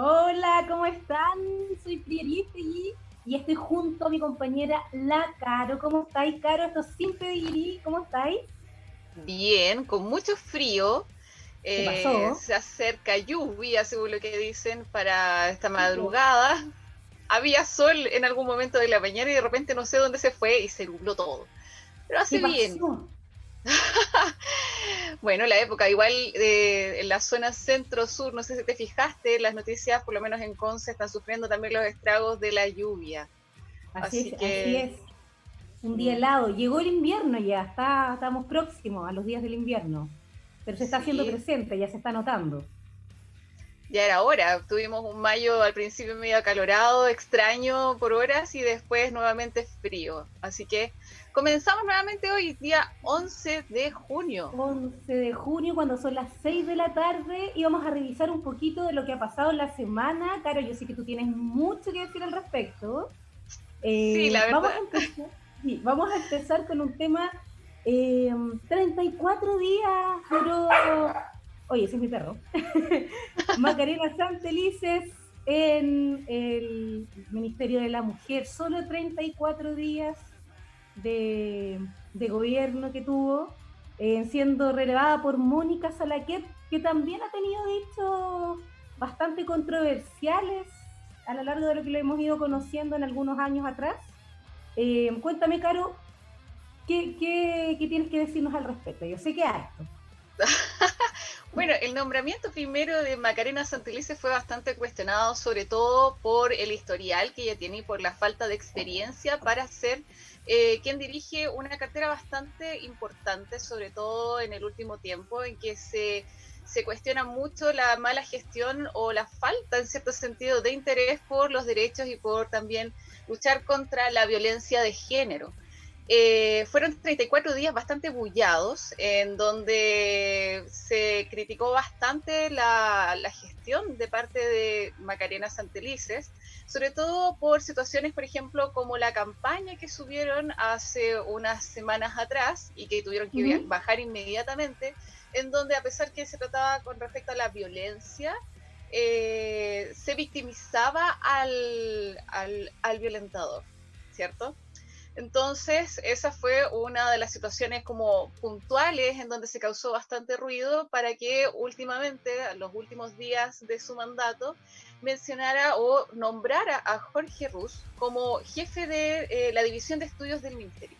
Hola, ¿cómo están? Soy Prieristegui y estoy junto a mi compañera La Caro. ¿Cómo estáis, Caro? Esto es Sin Pedigrí. ¿Cómo estáis? Bien, con mucho frío. ¿Qué pasó? Eh, se acerca lluvia, según lo que dicen, para esta madrugada. Había sol en algún momento de la mañana y de repente no sé dónde se fue y se nubló todo. Pero hace ¿Qué bien. bueno, la época, igual eh, en la zona centro-sur, no sé si te fijaste, las noticias, por lo menos en Conce, están sufriendo también los estragos de la lluvia. Así, Así es, que- así es. Un día helado. Llegó el invierno ya, está, estamos próximos a los días del invierno. Pero se está Sí. haciendo presente, ya se está notando. Ya era hora, tuvimos un mayo al principio medio acalorado, extraño por horas y después nuevamente frío. Así que comenzamos nuevamente hoy, día 11 de junio. 11 de junio, cuando son las 6 de la tarde, y vamos a revisar un poquito de lo que ha pasado en la semana. Caro, yo sé que tú tienes mucho que decir al respecto. Eh, Sí, la Vamos a verdad. empezar, sí, vamos a empezar con un tema. eh, 34 días duró. Oye, ese es mi perro. Macarena Santelices en el Ministerio de la Mujer. Solo 34 días de, gobierno que tuvo, eh, siendo relevada por Mónica Salaquet, que también ha tenido dichos bastante controversiales a lo largo de lo que lo hemos ido conociendo en algunos años atrás. Eh, cuéntame, Caro, ¿qué, qué, qué tienes que decirnos al respecto? Yo sé que hay. Bueno, el nombramiento primero de Macarena Santelice fue bastante cuestionado, sobre todo por el historial que ella tiene y por la falta de experiencia para ser eh, quien dirige una cartera bastante importante, sobre todo en el último tiempo, en que se, se cuestiona mucho la mala gestión o la falta, en cierto sentido, de interés por los derechos y por también luchar contra la violencia de género. Eh, fueron 34 días bastante bullados, en donde se criticó bastante la, la gestión de parte de Macarena Santelices, sobre todo por situaciones, por ejemplo, como la campaña que subieron hace unas semanas atrás y que tuvieron que bajar inmediatamente, en donde a pesar que se trataba con respecto a la violencia, eh, se victimizaba al, al, al violentador, ¿cierto? Entonces, esa fue una de las situaciones como puntuales en donde se causó bastante ruido para que últimamente, a los últimos días de su mandato, mencionara o nombrara a Jorge Ruz como jefe de eh, la División de Estudios del Ministerio.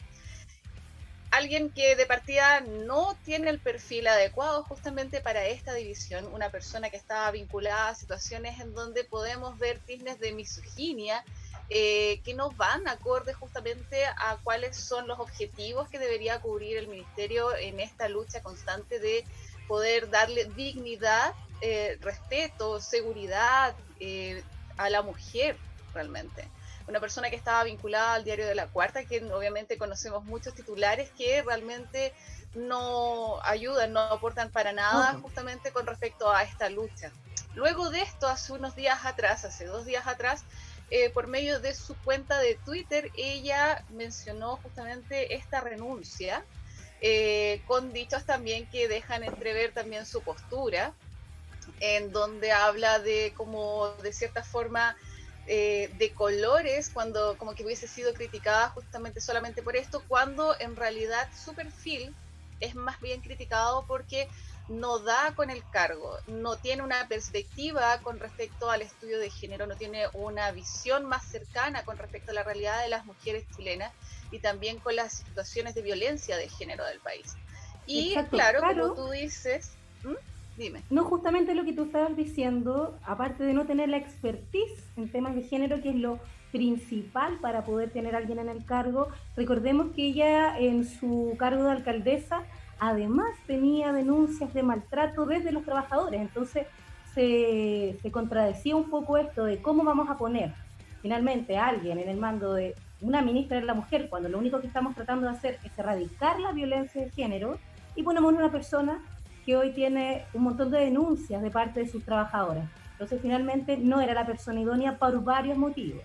Alguien que de partida no tiene el perfil adecuado justamente para esta división, una persona que estaba vinculada a situaciones en donde podemos ver tiznes de misoginia, eh, que no van acorde justamente a cuáles son los objetivos que debería cubrir el ministerio en esta lucha constante de poder darle dignidad, eh, respeto, seguridad eh, a la mujer realmente. Una persona que estaba vinculada al diario de la Cuarta, que obviamente conocemos muchos titulares que realmente no ayudan, no aportan para nada justamente con respecto a esta lucha. Luego de esto, hace unos días atrás, hace dos días atrás, eh, por medio de su cuenta de Twitter, ella mencionó justamente esta renuncia, eh, con dichos también que dejan entrever también su postura, en donde habla de como de cierta forma eh, de colores, cuando como que hubiese sido criticada justamente solamente por esto, cuando en realidad su perfil es más bien criticado porque no da con el cargo, no tiene una perspectiva con respecto al estudio de género, no tiene una visión más cercana con respecto a la realidad de las mujeres chilenas y también con las situaciones de violencia de género del país. Y Exacto, claro, claro. como tú dices, ¿Mm? dime. No, justamente lo que tú estabas diciendo, aparte de no tener la expertise en temas de género, que es lo principal para poder tener a alguien en el cargo, recordemos que ella en su cargo de alcaldesa además tenía denuncias de maltrato desde los trabajadores, entonces se, contradecía un poco esto de cómo vamos a poner finalmente a alguien en el mando de una ministra de la mujer, cuando lo único que estamos tratando de hacer es erradicar la violencia de género, y ponemos una persona que hoy tiene un montón de denuncias de parte de sus trabajadoras. Entonces, finalmente, no era la persona idónea por varios motivos.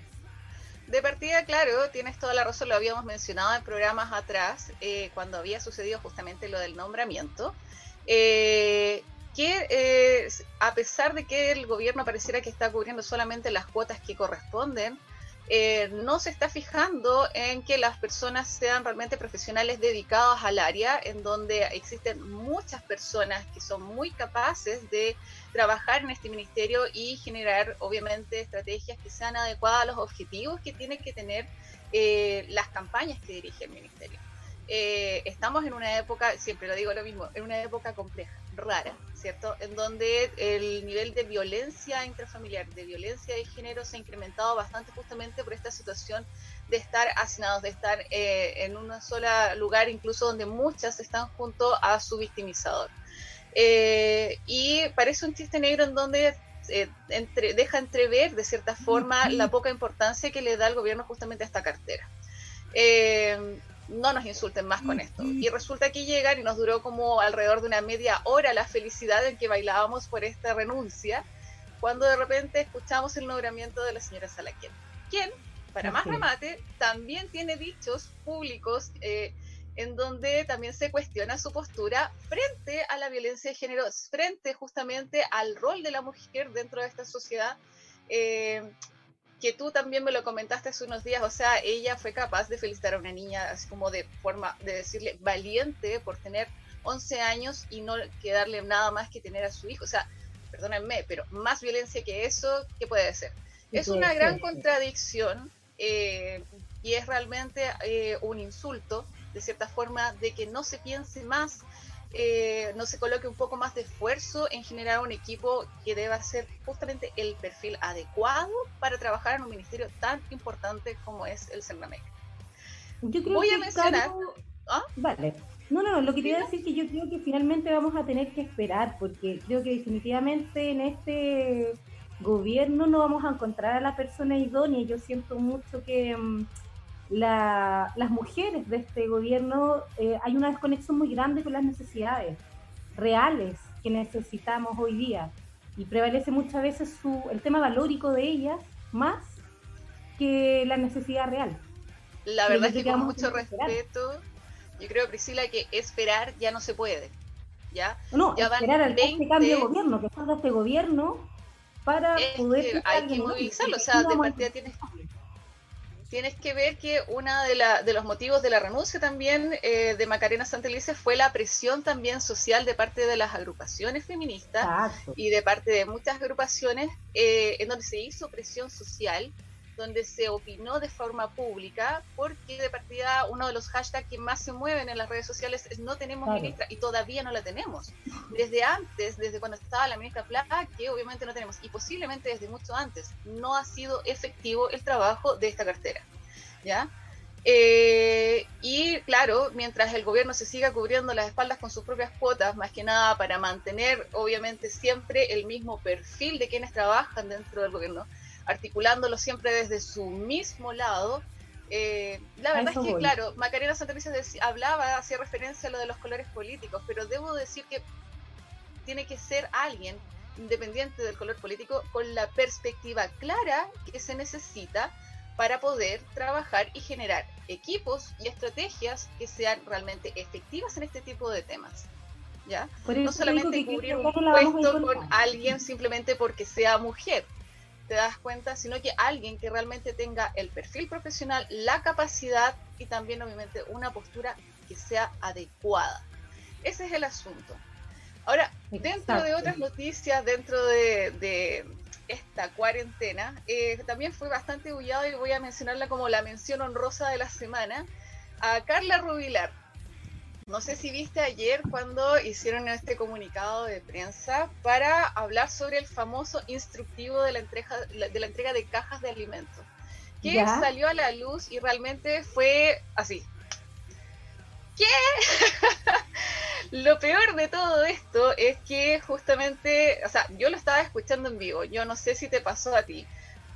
De partida, claro, tienes toda la razón, lo habíamos mencionado en programas atrás, eh, cuando había sucedido justamente lo del nombramiento. Eh, que eh, a pesar de que el gobierno pareciera que está cubriendo solamente las cuotas que corresponden, eh, no se está fijando en que las personas sean realmente profesionales dedicados al área, en donde existen muchas personas que son muy capaces de trabajar en este ministerio y generar, obviamente, estrategias que sean adecuadas a los objetivos que tienen que tener eh, las campañas que dirige el ministerio. Eh, estamos en una época, siempre lo digo lo mismo, en una época compleja, rara, ¿cierto? En donde el nivel de violencia intrafamiliar, de violencia de género se ha incrementado bastante justamente por esta situación de estar hacinados, de estar eh, en un solo lugar, incluso donde muchas están junto a su victimizador. Eh, y parece un chiste negro en donde entre, deja entrever de cierta forma la poca importancia que le da el gobierno justamente a esta cartera. Eh, no nos insulten más con esto. Y resulta que llegan y nos duró como alrededor de una media hora la felicidad en que bailábamos por esta renuncia, cuando de repente escuchamos el nombramiento de la señora Salaquien, quien, para más remate, también tiene dichos públicos eh, en donde también se cuestiona su postura frente a la violencia de género, frente justamente al rol de la mujer dentro de esta sociedad. Eh, que tú también me lo comentaste hace unos días, o sea, ella fue capaz de felicitar a una niña así como de forma de decirle valiente por tener 11 años y no quedarle nada más que tener a su hijo, o sea, perdónenme, pero más violencia que eso, ¿qué puede ser? Es una gran contradicción eh, y es realmente eh, un insulto, de cierta forma, de que no se piense más eh, no se coloque un poco más de esfuerzo en generar un equipo que deba ser justamente el perfil adecuado para trabajar en un ministerio tan importante como es el CERNAMEC. Voy a mencionar... ¿Ah? Vale. No, no, lo que quería decir es que yo creo que finalmente vamos a tener que esperar, porque creo que definitivamente en este gobierno no vamos a encontrar a la persona idónea. Yo siento mucho que... Mm, las mujeres de este gobierno eh, hay una desconexión muy grande con las necesidades reales que necesitamos hoy día y prevalece muchas veces su, el tema valórico de ellas más que la necesidad real. La verdad es que con mucho respeto, yo creo, Priscila, que esperar ya no se puede. ¿ya? No, ya esperar al este cambio de gobierno, que salga este gobierno para poder... hay que movilizarlo, o sea, de partida tienes tienes que ver que uno de, los motivos de la renuncia también eh, de Macarena Santelice fue la presión también social de parte de las agrupaciones feministas y de parte de muchas agrupaciones eh, en donde se hizo presión social donde se opinó de forma pública, porque de partida uno de los hashtags que más se mueven en las redes sociales es no tenemos ministra y todavía no la tenemos. Desde antes, desde cuando estaba la ministra Plata, que obviamente no tenemos, y posiblemente desde mucho antes, no ha sido efectivo el trabajo de esta cartera. ¿Ya? Eh, y claro, mientras el gobierno se siga cubriendo las espaldas con sus propias cuotas, más que nada para mantener obviamente siempre el mismo perfil de quienes trabajan dentro del gobierno, articulándolo siempre desde su mismo lado. Eh, la verdad es que, claro, Macarena Santelice hablaba, hacía referencia a lo de los colores políticos, pero debo decir que tiene que ser alguien independiente del color político con la perspectiva clara que se necesita para poder trabajar y generar equipos y estrategias que sean realmente efectivas en este tipo de temas. ¿Ya? No solamente cubrir un puesto con alguien simplemente porque sea mujer, te das cuenta, sino que alguien que realmente tenga el perfil profesional, la capacidad y también obviamente una postura que sea adecuada. Ese es el asunto. Ahora, dentro de otras noticias, dentro de, esta cuarentena, eh, también fue bastante bullado y voy a mencionarla como la mención honrosa de la semana, a Carla Rubilar, no sé si viste ayer cuando hicieron este comunicado de prensa para hablar sobre el famoso instructivo de la entrega de, la entrega de cajas de alimentos, que salió a la luz y realmente fue así. ¿Qué? lo peor de todo esto es que justamente, o sea, yo lo estaba escuchando en vivo, yo no sé si te pasó a ti,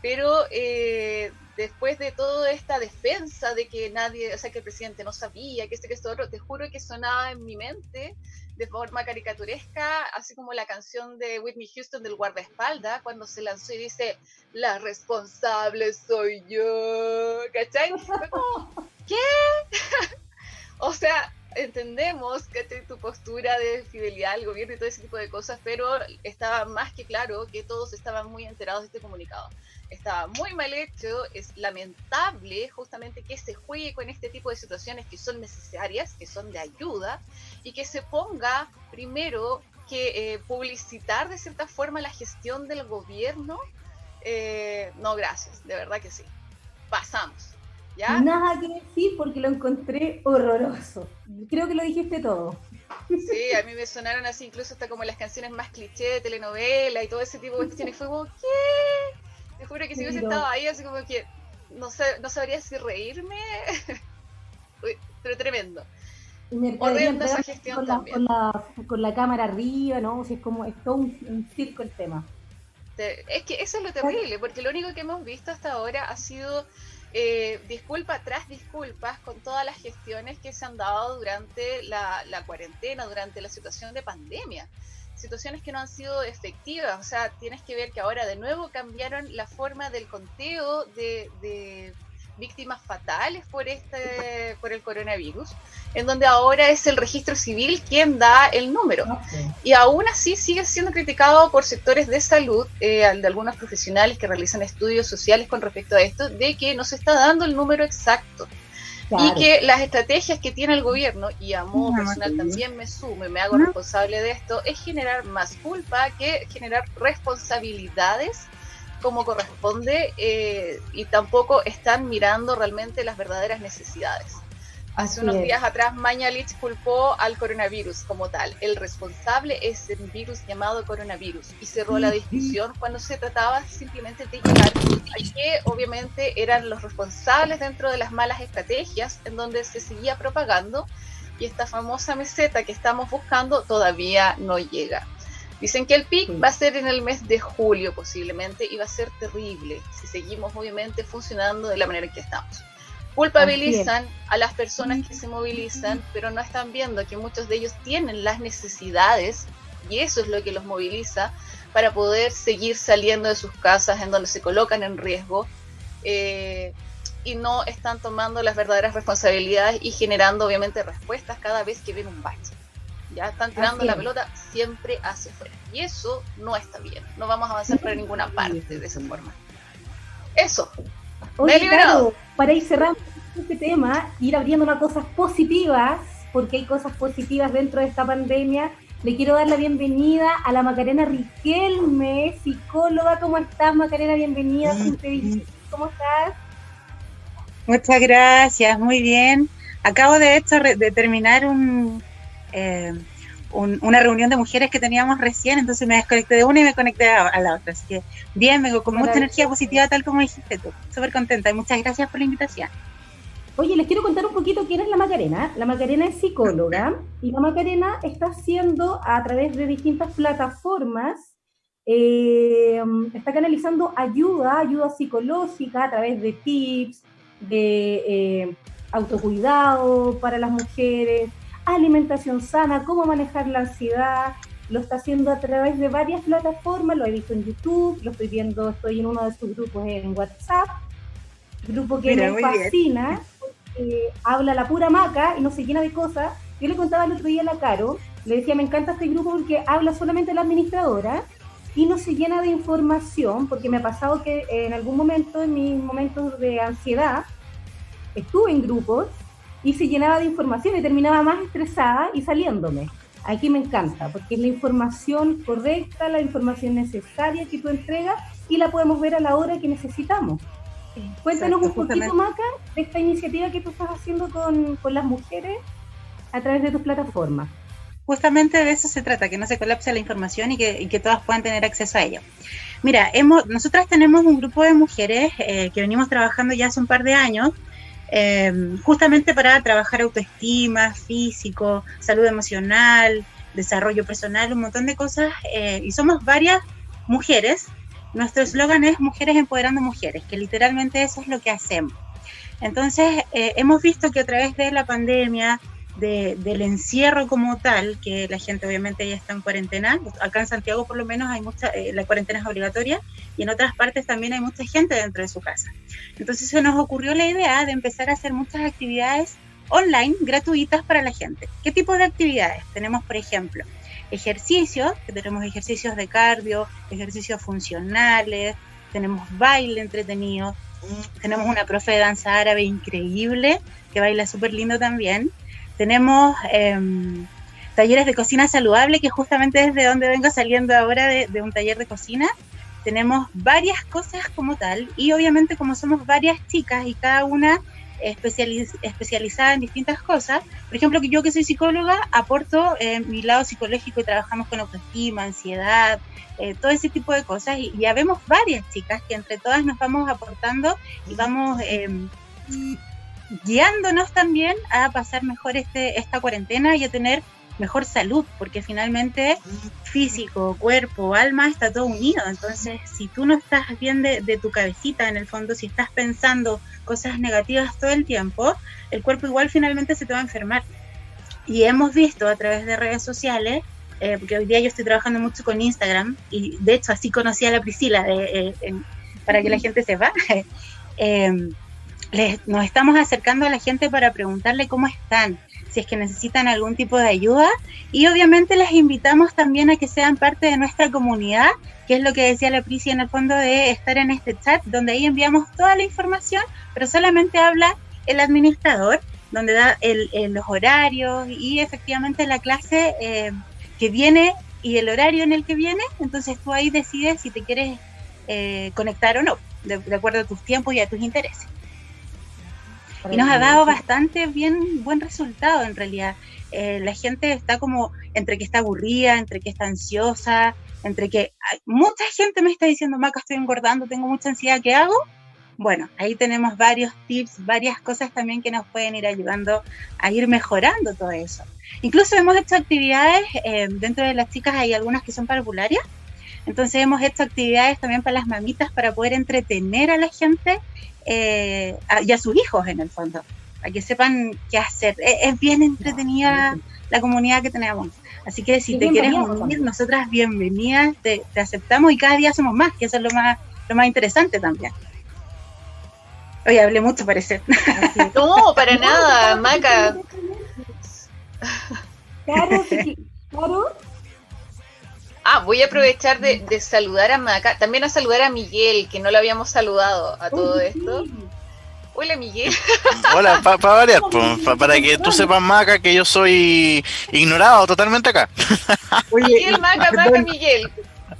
pero eh, después de toda esta defensa de que nadie, o sea, que el presidente no sabía, que este, que esto, otro, te juro que sonaba en mi mente de forma caricaturesca, así como la canción de Whitney Houston del guardaespaldas, cuando se lanzó y dice, la responsable soy yo, ¿cachai? ¿Qué? o sea, entendemos que tu postura de fidelidad al gobierno y todo ese tipo de cosas, pero estaba más que claro que todos estaban muy enterados de este comunicado. Estaba muy mal hecho, es lamentable justamente que se juegue con este tipo de situaciones que son necesarias, que son de ayuda, y que se ponga primero que eh, publicitar de cierta forma la gestión del gobierno. Eh, no, gracias, de verdad que sí. Pasamos. Nada que decir porque lo encontré horroroso. Creo que lo dijiste todo. Sí, a mí me sonaron así, incluso hasta como las canciones más cliché de telenovela y todo ese tipo de cuestiones. Fue como, ¿qué? Te juro que si hubiese estado ahí, así como que no, sé, no sabría si reírme. pero tremendo. Horrenda esa gestión con también. La, con, la, cámara arriba, ¿no? O es como, es todo un circo el tema. Es que eso es lo terrible, porque lo único que hemos visto hasta ahora ha sido eh, disculpa tras disculpas con todas las gestiones que se han dado durante la, cuarentena, durante la situación de pandemia. Situaciones que no han sido efectivas. O sea, tienes que ver que ahora de nuevo cambiaron la forma del conteo de víctimas fatales por este por el coronavirus, en donde ahora es el registro civil quien da el número. Y aún así sigue siendo criticado por sectores de salud, eh, de algunos profesionales que realizan estudios sociales con respecto a esto, de que no se está dando el número exacto. Y que las estrategias que tiene el gobierno, y a modo personal también me sumo y me hago responsable de esto, es generar más culpa que generar responsabilidades como corresponde eh, y tampoco están mirando realmente las verdaderas necesidades. Hace unos días atrás Mañalich culpó al coronavirus como tal. El responsable es el virus llamado coronavirus y cerró la discusión cuando se trataba simplemente de llegar a que obviamente eran los responsables dentro de las malas estrategias en donde se seguía propagando y esta famosa meseta que estamos buscando todavía no llega. Dicen que el pic va a ser en el mes de julio posiblemente y va a ser terrible si seguimos obviamente funcionando de la manera en que estamos. Culpabilizan a las personas que se movilizan, pero no están viendo que muchos de ellos tienen las necesidades y eso es lo que los moviliza para poder seguir saliendo de sus casas en donde se colocan en riesgo eh, y no están tomando las verdaderas responsabilidades y generando obviamente respuestas cada vez que ven un bache ya están tirando la pelota siempre hacia afuera. Y eso no está bien. No vamos a avanzar para ninguna parte de esa forma. Eso. Oye, claro, para ir cerrando este tema, ir abriendo unas cosas positivas, porque hay cosas positivas dentro de esta pandemia. Le quiero dar la bienvenida a la Macarena Riquelme, psicóloga. ¿Cómo estás, Macarena? Bienvenida. ¿Cómo estás? Muchas gracias, muy bien. Acabo de hecho de terminar un, eh, una reunión de mujeres que teníamos recién, entonces me desconecté de una y me conecté a, la otra. Así que bien, vengo con mucha energía positiva, tal como dijiste tú. Súper contenta y muchas gracias por la invitación. Oye, les quiero contar un poquito quién es la Macarena. La Macarena es psicóloga y la Macarena está haciendo a través de distintas plataformas, eh, está canalizando ayuda, ayuda psicológica a través de tips, de eh, autocuidado para las mujeres, alimentación sana, cómo manejar la ansiedad. Lo está haciendo a través de varias plataformas, lo he visto en YouTube, lo estoy viendo, estoy en uno de sus grupos en WhatsApp, grupo que me fascina, habla la pura maca y no se llena de cosas. Yo le contaba el otro día a la Caro, le decía, me encanta este grupo porque habla solamente la administradora y no se llena de información, porque me ha pasado que en algún momento, en mis momentos de ansiedad, estuve en grupos y se llenaba de información y terminaba más estresada y saliéndome. Aquí me encanta, porque es la información correcta, la información necesaria que tú entregas y la podemos ver a la hora que necesitamos. Cuéntanos un poquito, Maca, de esta iniciativa que tú estás haciendo con, con las mujeres a través de tus plataformas justamente de eso se trata, que no se colapse la información y que, y que todas puedan tener acceso a ello. Mira, hemos, nosotras tenemos un grupo de mujeres eh, que venimos trabajando ya hace un par de años eh, justamente para trabajar autoestima, físico, salud emocional, desarrollo personal, un montón de cosas. Eh, y somos varias mujeres. Nuestro eslogan es Mujeres Empoderando Mujeres, que literalmente eso es lo que hacemos. Entonces, eh, hemos visto que a través de la pandemia, del encierro como tal, que la gente obviamente ya está en cuarentena. Acá en Santiago por lo menos hay mucha, eh, la cuarentena es obligatoria y en otras partes también hay mucha gente dentro de su casa. Entonces se nos ocurrió la idea de empezar a hacer muchas actividades online gratuitas para la gente. ¿Qué tipo de actividades? Tenemos, por ejemplo, ejercicios, que tenemos ejercicios de cardio, ejercicios funcionales, tenemos baile entretenido, tenemos una profe de danza árabe increíble que baila súper lindo también. Tenemos em, talleres de cocina saludable, que justamente desde donde vengo saliendo ahora de, de un taller de cocina. Tenemos varias cosas como tal y obviamente como somos varias chicas y cada una especializada en distintas cosas. Por ejemplo, que yo que soy psicóloga aporto eh, mi lado psicológico y trabajamos con autoestima, ansiedad, eh, todo ese tipo de cosas. Y ya vemos varias chicas que entre todas nos vamos aportando y vamos em, guiándonos también a pasar mejor este, esta cuarentena y a tener mejor salud, porque finalmente físico, cuerpo, alma está todo unido. Entonces, si tú no estás bien de, de, tu cabecita, en el fondo, si estás pensando cosas negativas todo el tiempo, el cuerpo igual finalmente se te va a enfermar. Y hemos visto a través de redes sociales, eh, porque hoy día yo estoy trabajando mucho con Instagram, y de hecho así conocí a la Priscila, eh, eh, para que la gente sepa. Les, nos estamos acercando a la gente para preguntarle cómo están, si es que necesitan algún tipo de ayuda. Y obviamente les invitamos también a que sean parte de nuestra comunidad, que es lo que decía la Prisi en el fondo de estar en este chat, donde ahí enviamos toda la información, pero solamente habla el administrador, donde da el, los horarios y efectivamente la clase eh, que viene y el horario en el que viene, entonces tú ahí decides si te quieres eh, conectar o no, de acuerdo a tus tiempos y a tus intereses y nos ha dado bastante bien buen resultado en realidad. Eh, la gente está como entre que está aburrida, entre que está ansiosa, entre que mucha gente me está diciendo, Maca, estoy engordando, tengo mucha ansiedad, ¿qué hago? Bueno, ahí tenemos varios tips, varias cosas también que nos pueden ir ayudando a ir mejorando todo eso. Incluso hemos hecho actividades, eh, dentro de las chicas hay algunas que son parvularias, entonces hemos hecho actividades también para las mamitas para poder entretener a la gente eh, y a sus hijos en el fondo, para que sepan qué hacer. Es, bien entretenida la comunidad que tenemos. Así que si te quieres unir, nosotras bienvenidas, te, aceptamos y cada día somos más, que eso es lo más, lo más interesante también. Oye, hablé mucho, parece. No, para nada, Maca. Claro, claro, Ah, voy a aprovechar de, saludar a Maca, también a saludar a Miguel, que no lo habíamos saludado a todo esto. Hola Miguel. Hola, para variar, para que tú sepas Maca que yo soy ignorado totalmente acá. Miguel, Maca, Maca, Miguel.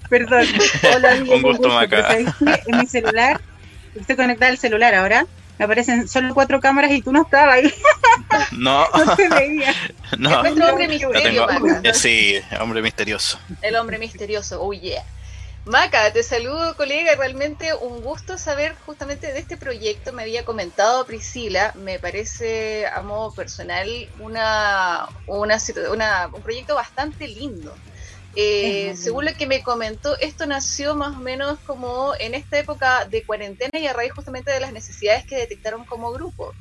Perdón. Hola, Miguel. Un gusto, Maca. En mi celular, estoy conectada al celular ahora me aparecen solo cuatro cámaras y tú no estabas ahí. No. no te veía. No. Es nuestro hombre misterio, Maca. Sí, hombre misterioso. El hombre misterioso, oh yeah. Maca, te saludo colega, realmente un gusto saber justamente de este proyecto. Me había comentado Priscila, me parece a modo personal una, una, una un proyecto bastante lindo. Eh, según lo que me comentó, esto nació más o menos como en esta época de cuarentena y a raíz justamente de las necesidades que detectaron como grupo.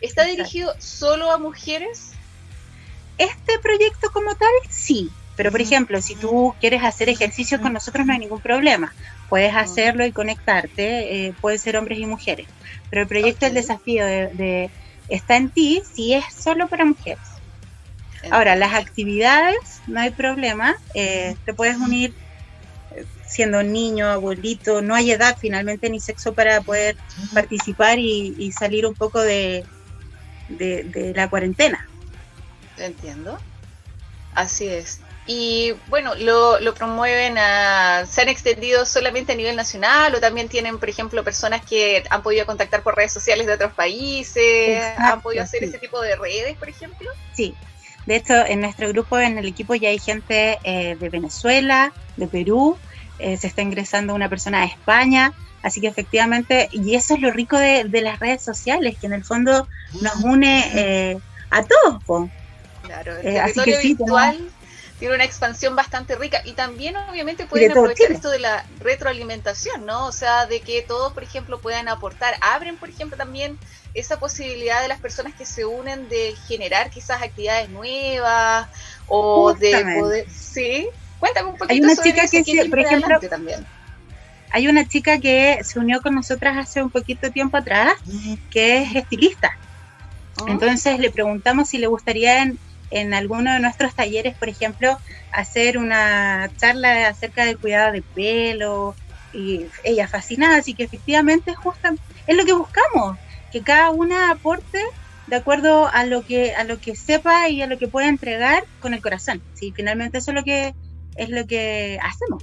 ¿Está dirigido solo a mujeres? Este proyecto como tal, sí. Pero, por ejemplo, si tú quieres hacer ejercicio con nosotros, no hay ningún problema. Puedes hacerlo y conectarte. Eh, pueden ser hombres y mujeres. Pero el proyecto, el desafío de, está en ti si es solo para mujeres. Ahora, las actividades, no hay problema, eh, te puedes unir eh, siendo niño, abuelito, no hay edad finalmente ni sexo para poder participar y, salir un poco de, de, la cuarentena. Entiendo. Así es. Y bueno, lo, lo promueven a. ¿Se han extendido solamente a nivel nacional o también tienen, por ejemplo, personas que han podido contactar por redes sociales de otros países? ¿Han podido hacer ese tipo de redes, por ejemplo? Sí, de hecho, en nuestro grupo, en el equipo, ya hay gente eh, de Venezuela, de Perú, eh, se está ingresando una persona de España, así que efectivamente, y eso es lo rico de, las redes sociales, que en el fondo nos une eh, a todos. Claro, el territorio virtual tiene una expansión bastante rica y también obviamente pueden aprovechar esto de la retroalimentación, ¿no? O sea, de que todos, por ejemplo, puedan aportar. Abren, por ejemplo, también esa posibilidad de las personas que se unen de generar quizás actividades nuevas o de poder... Sí, cuéntame un poquito hay una sobre chica que, se, por ejemplo, también. Hay una chica que se unió con nosotras hace un poquito tiempo atrás, que es estilista. Oh. Entonces le preguntamos si le gustaría en, en alguno de nuestros talleres, por ejemplo, hacer una charla acerca del cuidado de pelo. Y ella fascinada, así que efectivamente justo es lo que buscamos, que cada una aporte de acuerdo a lo que a lo que sepa y a lo que pueda entregar con el corazón. Sí, finalmente eso es lo que es lo que hacemos.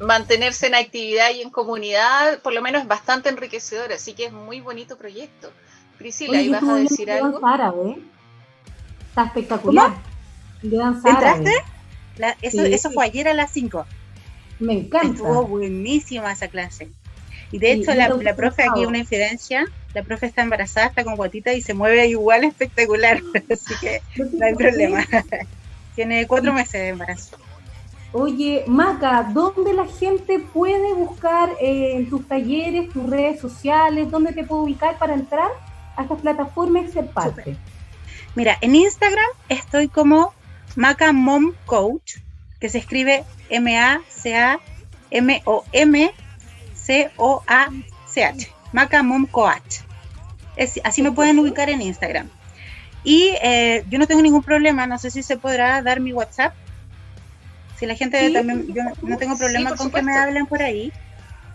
Mantenerse en actividad y en comunidad, por lo menos es bastante enriquecedor, así que es muy bonito proyecto. Priscila, ¿y vas a decir algo? Está espectacular. ¿Entraste? eso, eso fue ayer a las 5. Me encanta. Estuvo buenísima esa clase. Y de hecho, la, la, profe, aquí una infidencia, la profe está embarazada, está con guatita y se mueve igual espectacular. Así que no hay problema. Tiene cuatro meses de embarazo. Oye, Maca, ¿dónde la gente puede buscar eh, en tus talleres, tus redes sociales? ¿Dónde te puedo ubicar para entrar a estas plataformas y ser parte? Mira, en Instagram estoy como Maca Mom Coach, que se escribe M-A-C-A-M-O-M-C-O-A-C-H. Maca Mom Coach. así me pueden ubicar en Instagram. Y eh, yo no tengo ningún problema, no sé si se podrá dar mi WhatsApp. Si la gente también, yo no tengo problema con que me hablen por ahí.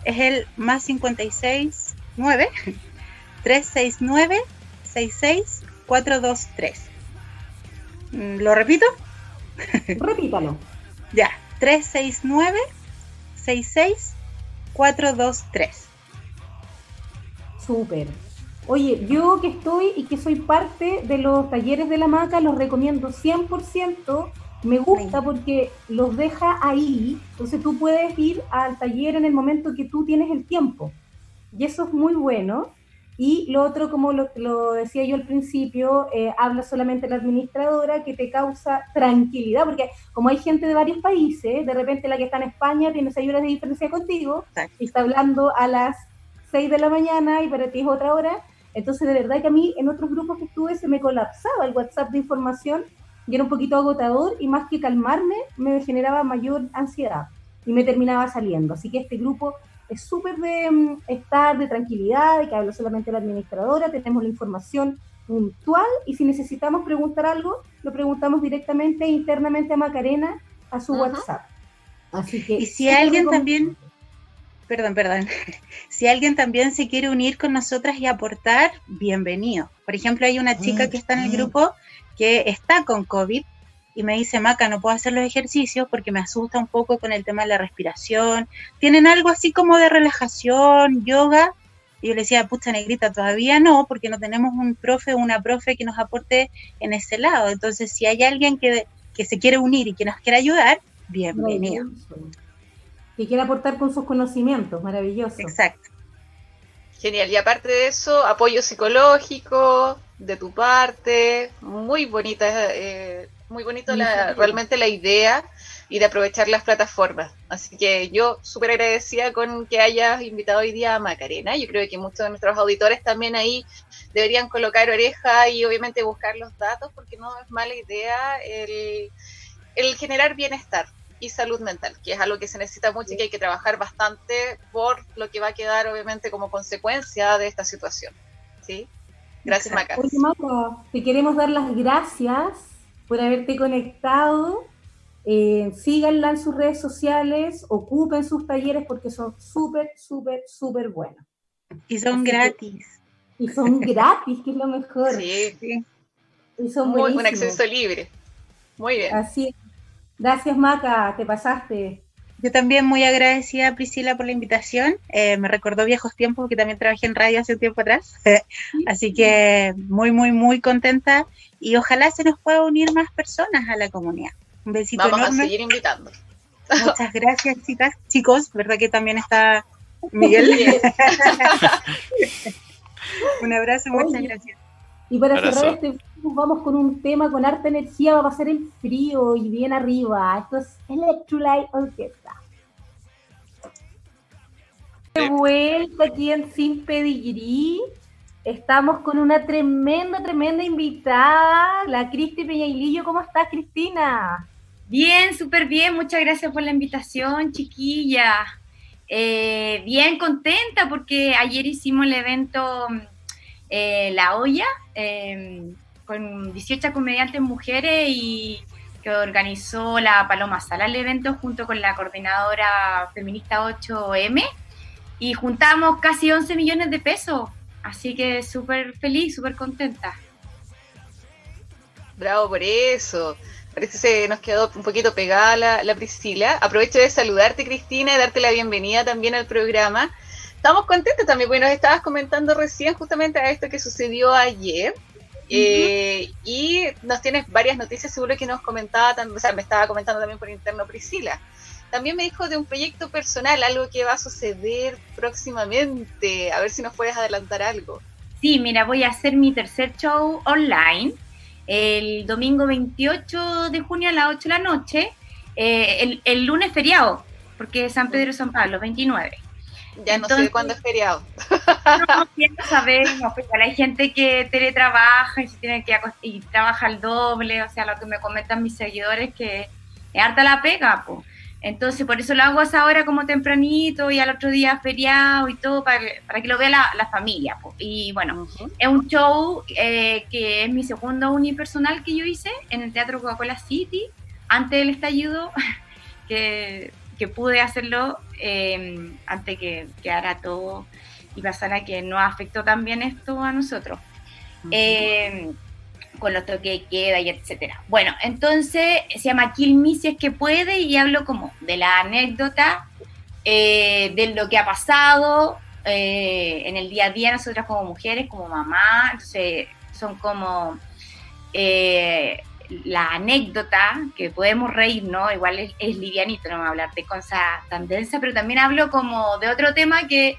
Es el más 56 9 369 66 423. Mm, ¿Lo repito? Repítalo. ya, 369 66 423. Súper. Oye, yo que estoy y que soy parte de los talleres de la maca, los recomiendo 100%. Me gusta porque los deja ahí, entonces tú puedes ir al taller en el momento que tú tienes el tiempo. Y eso es muy bueno. Y lo otro, como lo, decía yo al principio, eh, habla solamente la administradora que te causa tranquilidad, porque como hay gente de varios países, de repente la que está en España tiene seis horas de diferencia contigo y está hablando a las 6 de la mañana y para ti es otra hora. Entonces, de verdad que a mí en otros grupos que estuve se me colapsaba el WhatsApp de información y era un poquito agotador y más que calmarme me generaba mayor ansiedad y me terminaba saliendo. Así que este grupo es súper de mm, estar, de tranquilidad, de que habla solamente la administradora, tenemos la información puntual y si necesitamos preguntar algo, lo preguntamos directamente internamente a Macarena a su WhatsApp. Así que y si alguien también, perdón, perdón, si alguien también se quiere unir con nosotras y aportar, bienvenido. Por ejemplo, hay una chica mm, que está en el mm. grupo que está con COVID y me dice, Maca, no puedo hacer los ejercicios porque me asusta un poco con el tema de la respiración. Tienen algo así como de relajación, yoga. Y yo le decía, pucha negrita, todavía no, porque no tenemos un profe o una profe que nos aporte en ese lado. Entonces, si hay alguien que, que se quiere unir y que nos quiere ayudar, bienvenido. Y quiere aportar con sus conocimientos, maravilloso. Exacto. Genial. Y aparte de eso, apoyo psicológico de tu parte, muy bonita eh, muy bonito la, realmente la idea y de aprovechar las plataformas. Así que yo súper agradecida con que hayas invitado hoy día a Macarena. Yo creo que muchos de nuestros auditores también ahí deberían colocar oreja y obviamente buscar los datos porque no es mala idea el, el generar bienestar y salud mental, que es algo que se necesita mucho y que hay que trabajar bastante por lo que va a quedar obviamente como consecuencia de esta situación. ¿Sí? Gracias, Maca. te queremos dar las gracias por haberte conectado. Eh, síganla en sus redes sociales, ocupen sus talleres porque son súper, súper, súper buenos. Y son gratis. y son gratis, que es lo mejor. Sí, sí. Y son Muy, un acceso libre. Muy bien. Así Gracias, Maca, te pasaste. Yo también muy agradecida, Priscila, por la invitación. Eh, me recordó viejos tiempos, porque también trabajé en radio hace un tiempo atrás. Así que muy, muy, muy contenta y ojalá se nos pueda unir más personas a la comunidad. Un besito Vamos a seguir invitando. Muchas gracias, chicas, chicos. ¿Verdad que también está Miguel? un abrazo, muchas gracias. Y para cerrar este vamos con un tema con harta energía, va a pasar el frío y bien arriba. Esto es Electrolyte Orquesta. De vuelta aquí en Sin Pedigrí. Estamos con una tremenda, tremenda invitada, la Cristi Peñailillo. ¿Cómo estás, Cristina? Bien, súper bien. Muchas gracias por la invitación, chiquilla. Eh, bien contenta porque ayer hicimos el evento eh, La Olla, em, con 18 comediantes mujeres y que organizó la Paloma Sala el evento junto con la coordinadora feminista 8M y juntamos casi 11 millones de pesos. Así que súper feliz, súper contenta. Bravo por eso. Parece que nos quedó un poquito pegada la, la Priscila. Aprovecho de saludarte, Cristina, y darte la bienvenida también al programa. Estamos contentos también, porque nos estabas comentando recién justamente a esto que sucedió ayer. Eh, y nos tienes varias noticias, seguro que nos comentaba, o sea, me estaba comentando también por interno Priscila. También me dijo de un proyecto personal, algo que va a suceder próximamente. A ver si nos puedes adelantar algo. Sí, mira, voy a hacer mi tercer show online el domingo 28 de junio a las 8 de la noche, eh, el, el, lunes feriado, porque es San Pedro San Pablo, 29. Ya no sé cuándo es feriado. No, no sabemos, pues hay gente que teletrabaja y, se tiene que y trabaja el doble, o sea, lo que me comentan mis seguidores que es harta la pega, pues. Entonces, por eso lo hago a esa hora como tempranito y al otro día feriado y todo, para, para que lo vea la, la familia. pues. Y bueno, es un show eh, que es mi segundo unipersonal que yo hice en el Teatro Coca-Cola City, antes del estallido, que, que pude hacerlo eh, antes que quedara todo y pasara que no afectó también esto a nosotros. eh, con los toques de queda y etcétera. Bueno, entonces se llama Kill Me si es que puede y hablo como de la anécdota, eh, de lo que ha pasado eh, en el día a día nosotras como mujeres, como mamá, entonces son como eh, la anécdota que podemos reír, ¿no? Igual es, es livianito, no me voy a hablar de cosas tan densas, pero también hablo como de otro tema que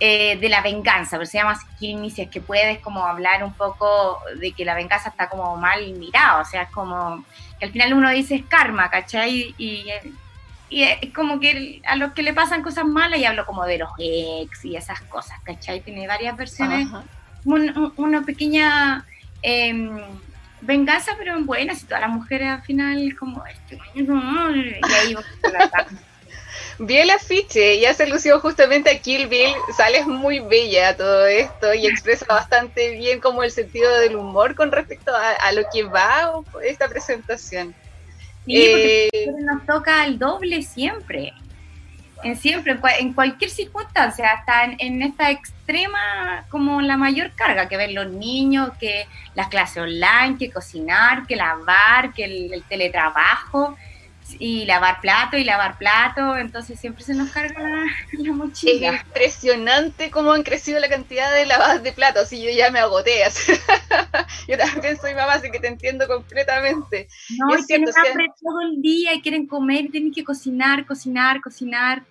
eh, de la venganza, pero se llama Kill Me, si es que puedes como hablar un poco de que la venganza está como mal mirada, o sea, es como que al final uno dice es karma, ¿cachai? Y, y es como que a los que le pasan cosas malas, y hablo como de los ex y esas cosas, ¿cachai? Tiene varias versiones, un, una pequeña eh, venganza, pero en buena, si todas las mujeres al final como este, y ahí Vi el afiche y hace alusión justamente a Kill Bill. Sales muy bella todo esto y expresa bastante bien como el sentido del humor con respecto a, a lo que va esta presentación. Sí, eh, nos toca el doble siempre. En siempre, en, cual, en cualquier circunstancia, hasta en, en, esta extrema, como la mayor carga que ven los niños, que las clases online, que cocinar, que lavar, que el, el teletrabajo y lavar plato y lavar plato, entonces siempre se nos carga la, la mochila. Es impresionante cómo han crecido la cantidad de lavadas de platos y yo ya me agoté. Yo también soy mamá, así que te entiendo completamente. No, y, tienen cierto, hambre sea... todo el día y quieren comer, y tienen que cocinar, cocinar, cocinar.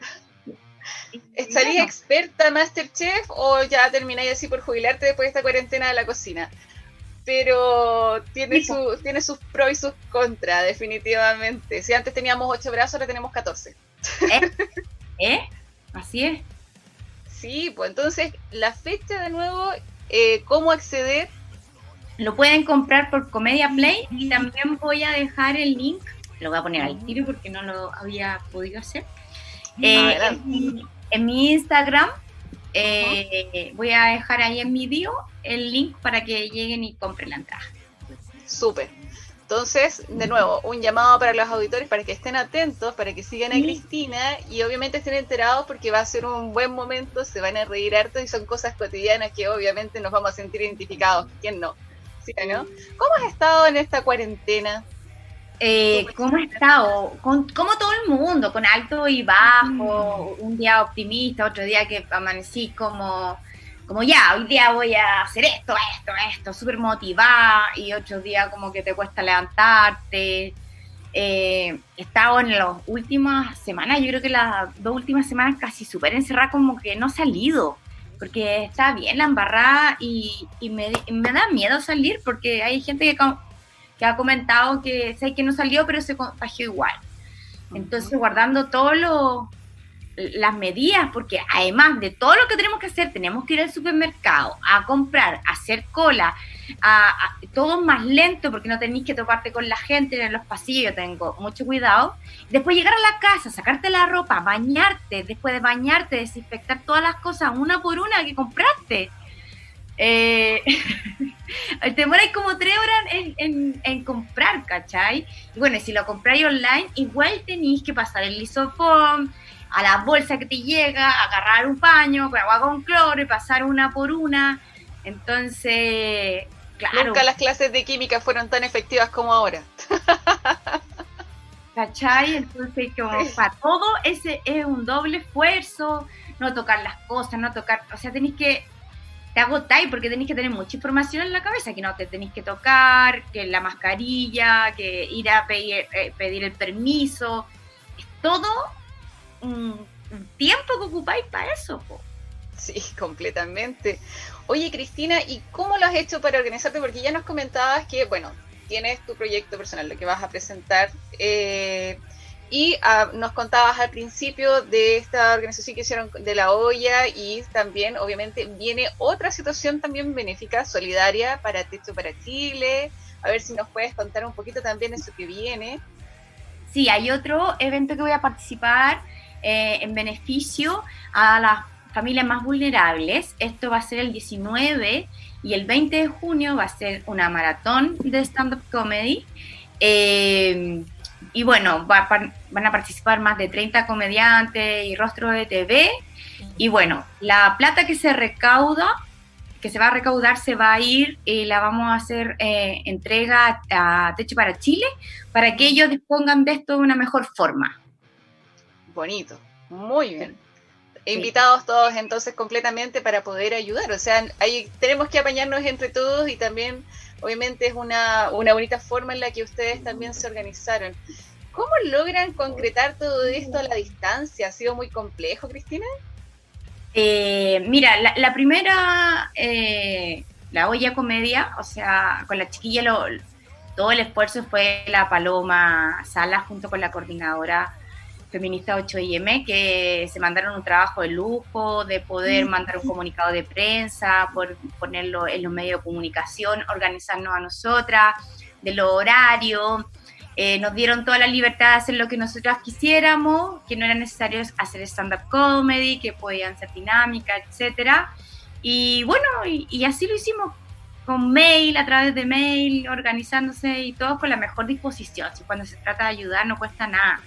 ¿Estarías bueno. experta Masterchef o ya termináis así por jubilarte después de esta cuarentena de la cocina? Pero tiene, su, tiene sus pros y sus contras, definitivamente. Si antes teníamos ocho brazos, ahora tenemos 14. ¿Eh? ¿Eh? Así es. Sí, pues entonces la fecha de nuevo, eh, ¿cómo acceder? Lo pueden comprar por Comedia Play y también voy a dejar el link, lo voy a poner al tiro porque no lo había podido hacer. Eh, en, en, mi Instagram eh, voy a dejar ahí en mi bio el link para que lleguen y compren la entrada. Súper. Entonces, de nuevo, un llamado para los auditores para que estén atentos, para que sigan a sí. Cristina y obviamente estén enterados porque va a ser un buen momento, se van a reír harto y son cosas cotidianas que obviamente nos vamos a sentir identificados. ¿Quién no? ¿Sí, no? ¿Cómo has estado en esta cuarentena? Eh, ¿Cómo estado? Con, como todo el mundo, con alto y bajo, un día optimista, otro día que amanecí como como ya, hoy día voy a hacer esto, esto, esto, súper motivada, y otro día como que te cuesta levantarte. Eh, he estado en las últimas semanas, yo creo que las dos últimas semanas casi súper encerrada, como que no he salido, porque está bien la embarrada y, y me, me, da miedo salir, porque hay gente que, que ha comentado que sé que no salió, pero se contagió igual. Entonces, guardando todos los las medidas, porque además de todo lo que tenemos que hacer, tenemos que ir al supermercado a comprar, a hacer cola, a, a, todo más lento porque no tenéis que toparte con la gente en los pasillos, tengo mucho cuidado. Después llegar a la casa, sacarte la ropa, bañarte, después de bañarte, desinfectar todas las cosas una por una que compraste. eh, te demoráis como tres horas en, comprar, ¿cachai? Y bueno, si lo compráis online, igual tenéis que pasar el lisofón, a la bolsa que te llega, agarrar un paño con agua con cloro y pasar una por una. Entonces, claro. Nunca las clases de química fueron tan efectivas como ahora. ¿Cachai? Entonces, como para todo ese es un doble esfuerzo, no tocar las cosas, no tocar, o sea, tenéis que, te agotáis porque tenéis que tener mucha información en la cabeza, que no te tenéis que tocar, que la mascarilla, que ir a pedir, eh, pedir el permiso, es todo un, tiempo que ocupáis para eso. Sí, completamente. Oye, Cristina, ¿y cómo lo has hecho para organizarte? Porque ya nos comentabas que, bueno, tienes tu proyecto personal, lo que vas a presentar. Eh, y ah, nos contabas al principio de esta organización que hicieron de la olla y también, obviamente, viene otra situación también benéfica, solidaria para Techo para Chile. A ver si nos puedes contar un poquito también eso que viene. Sí, hay otro evento que voy a participar eh, en beneficio a las familias más vulnerables. Esto va a ser el 19 y el 20 de junio va a ser una maratón de stand-up comedy. Eh, y bueno, van a participar más de 30 comediantes y rostros de TV. Y bueno, la plata que se recauda, que se va a recaudar, se va a ir y la vamos a hacer eh, entrega a Techo para Chile para que ellos dispongan de esto de una mejor forma. Bonito, muy bien. Invitados todos entonces completamente para poder ayudar. O sea, ahí tenemos que apañarnos entre todos y también, obviamente, es una, una bonita forma en la que ustedes también se organizaron. ¿Cómo logran concretar todo esto a la distancia? ¿Ha sido muy complejo, Cristina? Eh, mira, la, primera, eh, la olla comedia, o sea, con la chiquilla todo el esfuerzo fue la Paloma Sala junto con la coordinadora feminista 8IM, que se mandaron un trabajo de lujo, de poder mandar un comunicado de prensa, por ponerlo en los medios de comunicación, organizarnos a nosotras, de lo horario. Eh, nos dieron toda la libertad de hacer lo que nosotras quisiéramos, que no era necesario hacer stand-up comedy, que podían ser dinámica, etcétera. Y bueno, y, así lo hicimos con mail, a través de mail, organizándose y todos con la mejor disposición. cuando se trata de ayudar no cuesta nada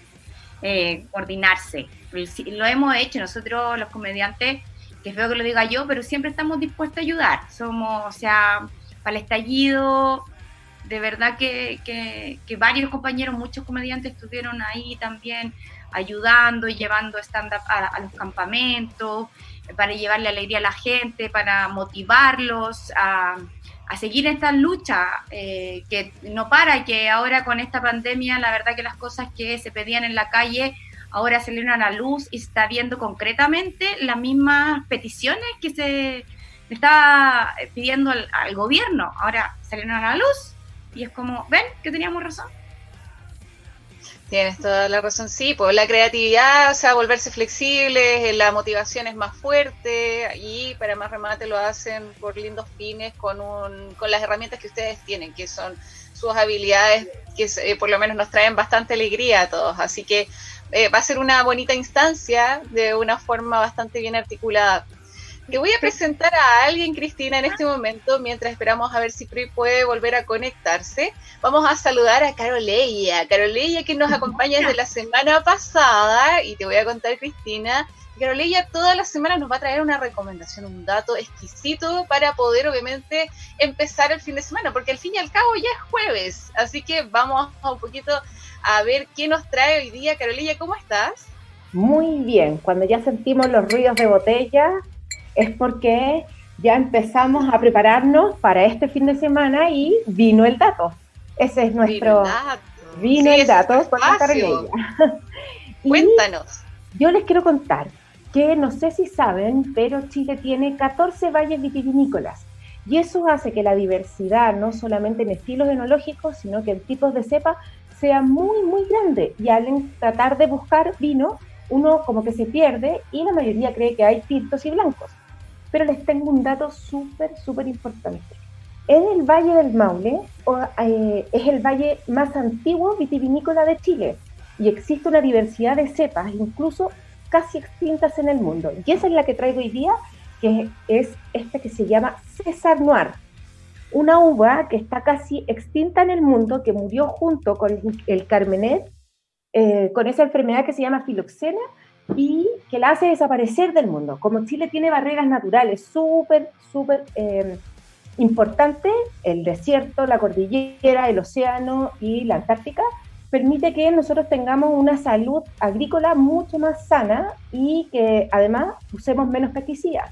eh, coordinarse. Lo hemos hecho nosotros los comediantes, que es feo que lo diga yo, pero siempre estamos dispuestos a ayudar. Somos, o sea, para el estallido, de verdad que, que, varios compañeros, muchos comediantes estuvieron ahí también ayudando y llevando stand-up a, los campamentos, para llevarle alegría a la gente, para motivarlos a, a seguir esta lucha eh, que no para que ahora con esta pandemia la verdad que las cosas que se pedían en la calle ahora salieron a la luz y se está viendo concretamente las mismas peticiones que se estaba pidiendo al, al gobierno. Ahora salieron a la luz y es como, ven que teníamos razón. Tienes toda la razón, sí, pues la creatividad, o sea, volverse flexibles, eh, la motivación es más fuerte y para más remate lo hacen por lindos fines con, un, con las herramientas que ustedes tienen, que son sus habilidades que eh, por lo menos nos traen bastante alegría a todos. Así que eh, va a ser una bonita instancia de una forma bastante bien articulada. Te voy a presentar a alguien, Cristina, en este momento, mientras esperamos a ver si puede volver a conectarse. Vamos a saludar a Caroleya. Caroleya que nos acompaña desde la semana pasada y te voy a contar, Cristina. Caroleya todas las semanas nos va a traer una recomendación, un dato exquisito para poder obviamente empezar el fin de semana, porque al fin y al cabo ya es jueves, así que vamos a un poquito a ver qué nos trae hoy día. Caroleya, ¿cómo estás? Muy bien, cuando ya sentimos los ruidos de botella, es porque ya empezamos a prepararnos para este fin de semana y vino el dato. Ese es nuestro... Vino el dato con la Cuéntanos. Yo les quiero contar que no sé si saben, pero Chile tiene 14 valles vitivinícolas. Y eso hace que la diversidad, no solamente en estilos enológicos, sino que en tipos de cepa, sea muy, muy grande. Y al tratar de buscar vino, uno como que se pierde y la mayoría cree que hay tintos y blancos pero les tengo un dato súper, súper importante. En el Valle del Maule eh, es el valle más antiguo vitivinícola de Chile y existe una diversidad de cepas, incluso casi extintas en el mundo. Y esa es la que traigo hoy día, que es esta que se llama César Noir, una uva que está casi extinta en el mundo, que murió junto con el Carmenet, eh, con esa enfermedad que se llama filoxena y que la hace desaparecer del mundo. Como Chile tiene barreras naturales súper, súper eh, importantes, el desierto, la cordillera, el océano y la Antártica, permite que nosotros tengamos una salud agrícola mucho más sana y que además usemos menos pesticidas.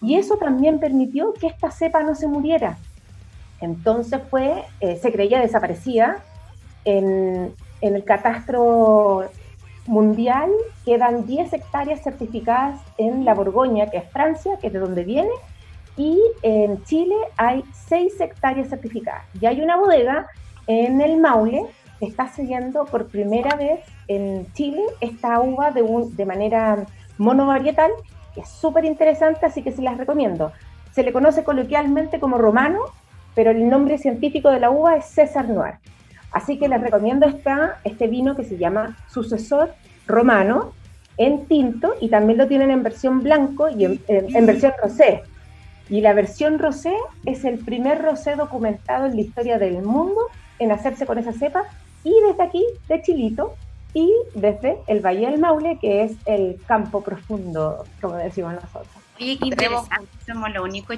Y eso también permitió que esta cepa no se muriera. Entonces fue, eh, se creía desaparecida. En, en, el catastro mundial quedan 10 hectáreas certificadas en la Borgoña, que es Francia, que es de donde viene, y en Chile hay 6 hectáreas certificadas. Y hay una bodega en el Maule que está siguiendo por primera vez en Chile esta uva de, un, de manera monovarietal, que es súper interesante, así que se las recomiendo. Se le conoce coloquialmente como romano pero el nombre científico de la uva es César Noir. Así que les recomiendo esta, este vino que se llama Sucesor Romano en tinto y también lo tienen en versión blanco y en, versión rosé. Y la versión rosé es el primer rosé documentado en la historia del mundo en hacerse con esa cepa y desde aquí, de Chilito, y desde el Valle del Maule, que es el campo profundo, como decimos nosotros. Oye, qué interesante, somos lo único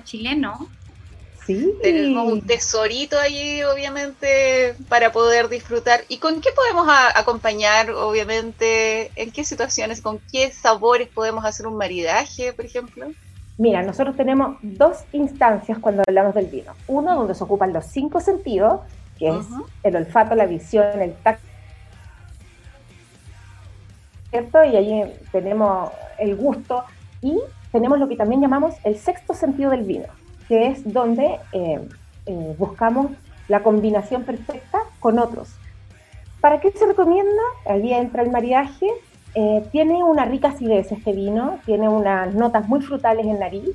tenemos un tesorito allí, obviamente, para poder disfrutar. ¿Y con qué podemos acompañar, obviamente? ¿En qué situaciones, con qué sabores podemos hacer un maridaje, por ejemplo? Mira, nosotros tenemos dos instancias cuando hablamos del vino. Uno donde se ocupan los cinco sentidos, que es el olfato, la visión, el tacto. ¿Cierto? Y allí tenemos el gusto y tenemos lo que también llamamos el sexto sentido del vino, que es donde eh, eh, buscamos la combinación perfecta con otros. ¿Para qué se recomienda? Allí entra el maridaje. Eh, tiene una rica acidez este vino, tiene unas notas muy frutales en nariz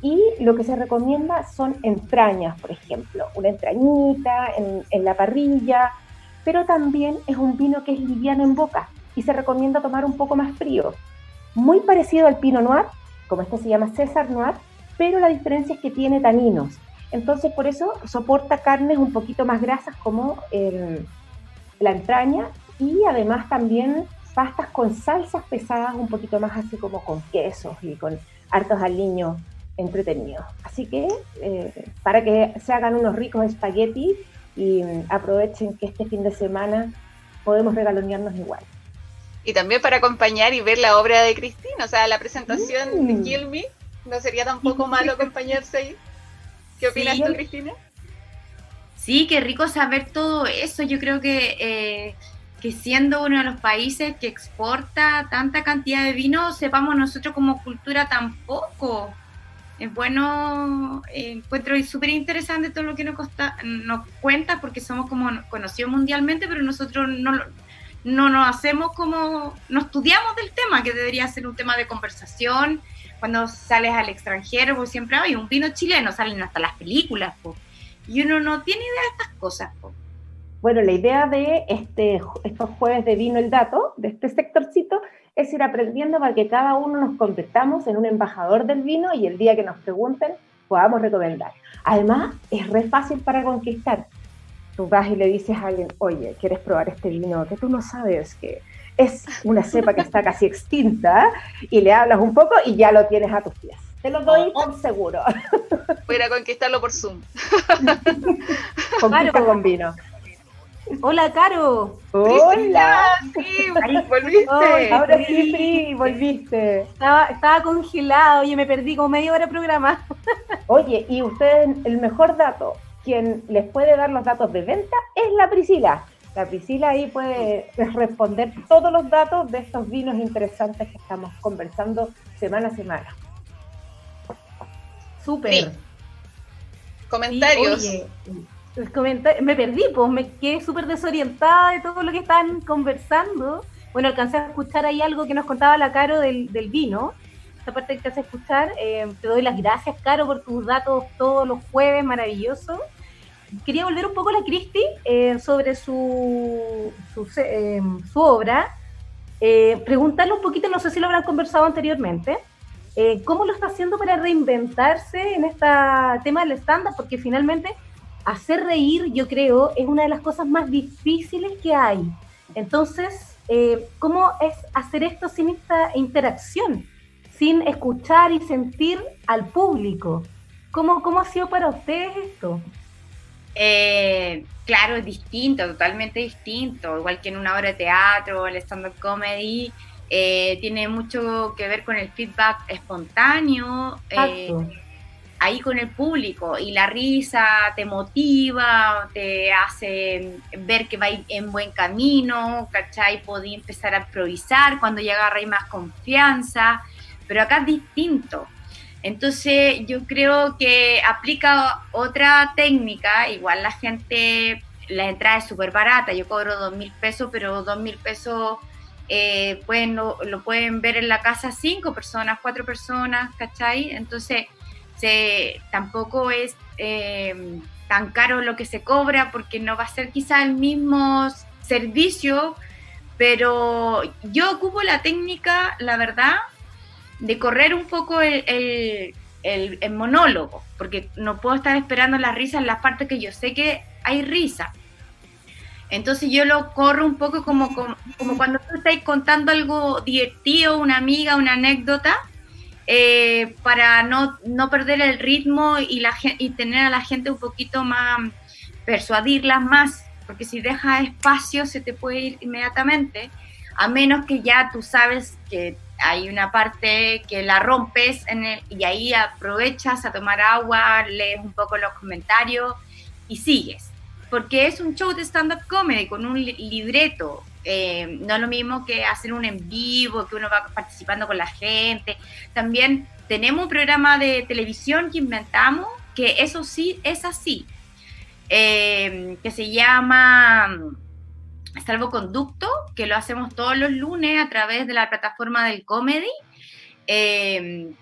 y lo que se recomienda son entrañas, por ejemplo, una entrañita en, en la parrilla, pero también es un vino que es liviano en boca y se recomienda tomar un poco más frío. Muy parecido al Pinot Noir, como este se llama César Noir, pero la diferencia es que tiene taninos. Entonces, por eso soporta carnes un poquito más grasas como la entraña y además también pastas con salsas pesadas un poquito más así como con quesos y con hartos aliños entretenidos. Así que eh, para que se hagan unos ricos espaguetis y aprovechen que este fin de semana podemos regalonearnos igual. Y también para acompañar y ver la obra de Cristina, o sea, la presentación de Kill mm. ¿No sería tampoco malo acompañarse ahí? ¿Qué opinas tú, Cristina? Sí, qué rico saber todo eso. Yo creo que, eh, que siendo uno de los países que exporta tanta cantidad de vino, sepamos nosotros como cultura tampoco. Es bueno, eh, encuentro súper interesante todo lo que nos, costa, nos cuenta porque somos como conocidos mundialmente, pero nosotros no, no nos hacemos como, no estudiamos del tema, que debería ser un tema de conversación cuando sales al extranjero, pues siempre hay un vino chileno, salen hasta las películas, y uno no tiene idea de estas cosas. Bueno, la idea de este, estos jueves de vino el dato, de este sectorcito, es ir aprendiendo para que cada uno nos convirtamos en un embajador del vino y el día que nos pregunten podamos recomendar. Además, es re fácil para conquistar. Tú vas y le dices a alguien, oye, ¿quieres probar este vino? Que tú no sabes que es una cepa que está casi extinta y le hablas un poco y ya lo tienes a tus pies. Te lo doy oh, por seguro. Voy a conquistarlo por Zoom. Conquista con vino. Hola, Caro. Hola. Sí, volviste. ahora sí, sí, volviste. Estaba, estaba congelado, oye, me perdí como media hora de programa. Oye, y ustedes, el mejor dato, quien les puede dar los datos de venta es la Priscila. La Priscila ahí puede responder todos los datos de estos vinos interesantes que estamos conversando semana a semana. Súper. Comentarios. me perdí, pues me quedé súper desorientada de todo lo que están conversando. Bueno, alcancé a escuchar ahí algo que nos contaba la Caro del, vino. Esta parte que te hace escuchar. Eh, te doy las gracias, Caro, por tus datos todos los jueves, maravilloso quería volver un poco a la Cristi eh, sobre su, su, eh, obra. Eh, preguntarle un poquito, no sé si lo habrán conversado anteriormente, ¿Cómo lo está haciendo para reinventarse en este tema del stand-up? Porque finalmente hacer reír, yo creo, es una de las cosas más difíciles que hay. Entonces, ¿cómo es hacer esto sin esta interacción? Sin escuchar y sentir al público. ¿Cómo, cómo ha sido para ustedes esto? Eh, claro, es distinto, totalmente distinto. Igual que en una obra de teatro, el stand-up comedy, eh, tiene mucho que ver con el feedback espontáneo, eh, ahí con el público, y la risa te motiva, te hace ver que va en buen camino, ¿cachai? Podí empezar a improvisar cuando ya agarra más confianza, pero acá es distinto. Entonces yo creo que aplica otra técnica, igual la gente, la entrada es súper barata, yo cobro dos mil pesos, pero dos mil pesos eh, pueden, lo, pueden ver en la casa cinco personas, cuatro personas, ¿cachai? Entonces, se, tampoco es eh, tan caro lo que se cobra porque no va a ser quizá el mismo servicio, pero yo ocupo la técnica, la verdad, de correr un poco el, el, monólogo, porque no puedo estar esperando la risa en las partes que yo sé que hay risa. Entonces yo lo corro un poco como, como, cuando tú estás contando algo divertido, una amiga, una anécdota, eh, para no, no, perder el ritmo y, la, y tener a la gente un poquito más, persuadirlas más, porque si dejas espacio se te puede ir inmediatamente, a menos que ya tú sabes que hay una parte que la rompes y ahí aprovechas a tomar agua, lees un poco los comentarios y sigues porque es un show de stand-up comedy con un libreto. Eh, no es lo mismo que hacer un en vivo, que uno va participando con la gente. También tenemos un programa de televisión que inventamos, que eso sí es así, eh, que se llama Salvoconducto, que lo hacemos todos los lunes a través de la plataforma del comedy. Eh,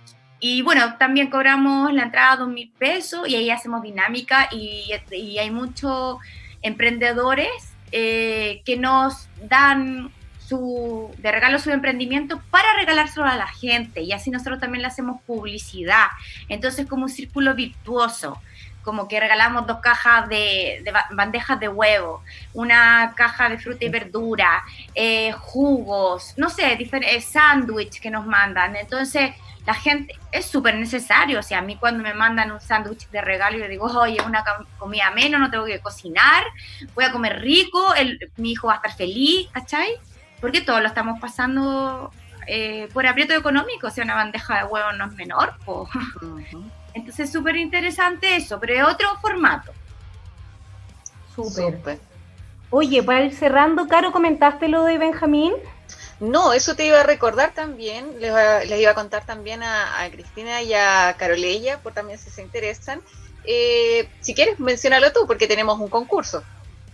y bueno, también cobramos la entrada a dos mil pesos y ahí hacemos dinámica y, hay muchos emprendedores eh, que nos dan su, de regalo su emprendimiento para regalárselo a la gente y así nosotros también le hacemos publicidad. Entonces como un círculo virtuoso como que regalamos dos cajas de, bandejas de huevo, una caja de fruta y verdura, eh, jugos, no sé, diferentes sándwich que nos mandan. Entonces, la gente es súper necesario. O sea, a mí cuando me mandan un sándwich de regalo, yo digo, oye, una comida menos, no tengo que cocinar, voy a comer rico, el, mi hijo va a estar feliz, ¿cachai? Porque todos lo estamos pasando eh, por aprieto económico. O sea, una bandeja de huevos no es menor. Entonces es súper interesante eso, pero es otro formato. Súper. Oye, para ir cerrando, Caro, comentaste lo de Benjamín. No, eso te iba a recordar también, les, iba a contar también a, Cristina y a Caroleya, por también si se interesan. Eh, si quieres, menciónalo tú, porque tenemos un concurso.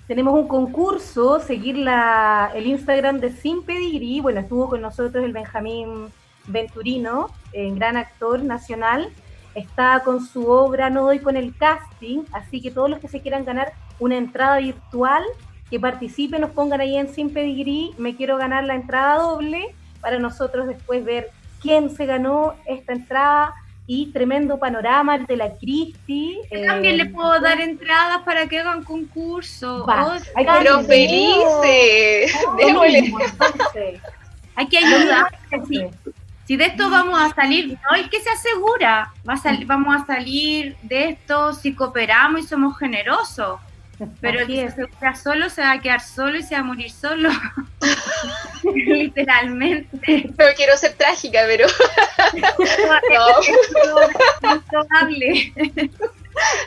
Tenemos un concurso, seguir la, el Instagram de Sin Pedigrí. Bueno, estuvo con nosotros el Benjamín Venturino, en gran actor nacional. Está con su obra No doy con el casting, así que todos los que se quieran ganar una entrada virtual que participen, nos pongan ahí en Sin Pedigrí, me quiero ganar la entrada doble, para nosotros después ver quién se ganó esta entrada y tremendo panorama el de la Cristi. también le eh, puedo dar entradas para que hagan concurso. Oh, pero felices. hay que ayudar. Si de esto vamos a salir, no hay que se asegura, va vamos a salir de esto si cooperamos y somos generosos. Pero el que se queda solo se va a quedar solo y se va a morir solo. Literalmente. No quiero ser trágica, pero.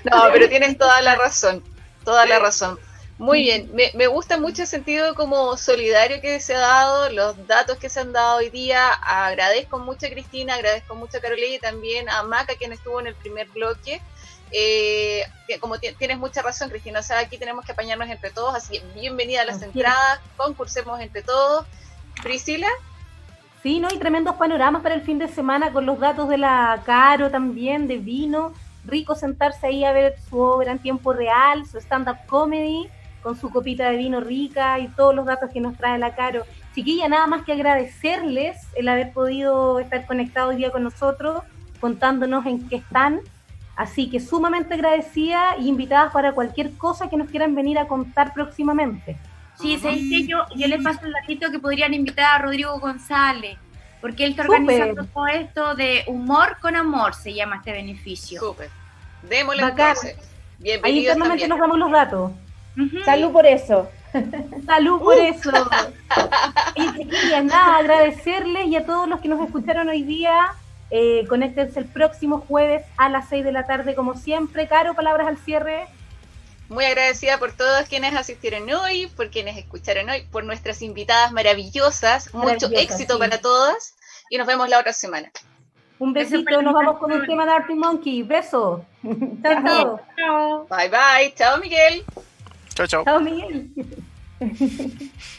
no. pero tienen toda la razón. Toda la razón. Muy bien, me, me, gusta mucho el sentido como solidario que se ha dado, los datos que se han dado hoy día. Agradezco mucho a Cristina, agradezco mucho a Carolina y también a Maca, quien estuvo en el primer bloque. Eh, como tienes mucha razón, Cristina, o sea, aquí tenemos que apañarnos entre todos, así que bienvenida a las entradas, concursemos entre todos. Priscila. Sí, ¿no? Y tremendos panoramas para el fin de semana con los datos de la Caro también, de vino. Rico sentarse ahí a ver su obra en tiempo real, su stand-up comedy, con su copita de vino rica y todos los datos que nos trae la Caro. chiquilla, nada más que agradecerles el haber podido estar conectados hoy día con nosotros, contándonos en qué están. Así que sumamente agradecida y invitadas para cualquier cosa que nos quieran venir a contar próximamente. Sí, se dice yo, yo les paso el datito que podrían invitar a Rodrigo González, porque él está organizando todo esto de humor con amor, se llama este beneficio. Súper. Démosle entonces. Bienvenidos Ahí internamente nos damos los datos. Salud por eso. Salud por uh. eso. Y nada, agradecerles y a todos los que nos escucharon hoy día. Eh, conéctense el próximo jueves a las 6 de la tarde, como siempre. Caro, palabras al cierre. Muy agradecida por todos quienes asistieron hoy, por quienes escucharon hoy, por nuestras invitadas maravillosas. Mucho éxito para todas y nos vemos la otra semana. Un besito, nos vamos con un tema de Arctic Monkey. Beso. chao, chao. Bye, bye. Chao, Miguel. Chao, chao.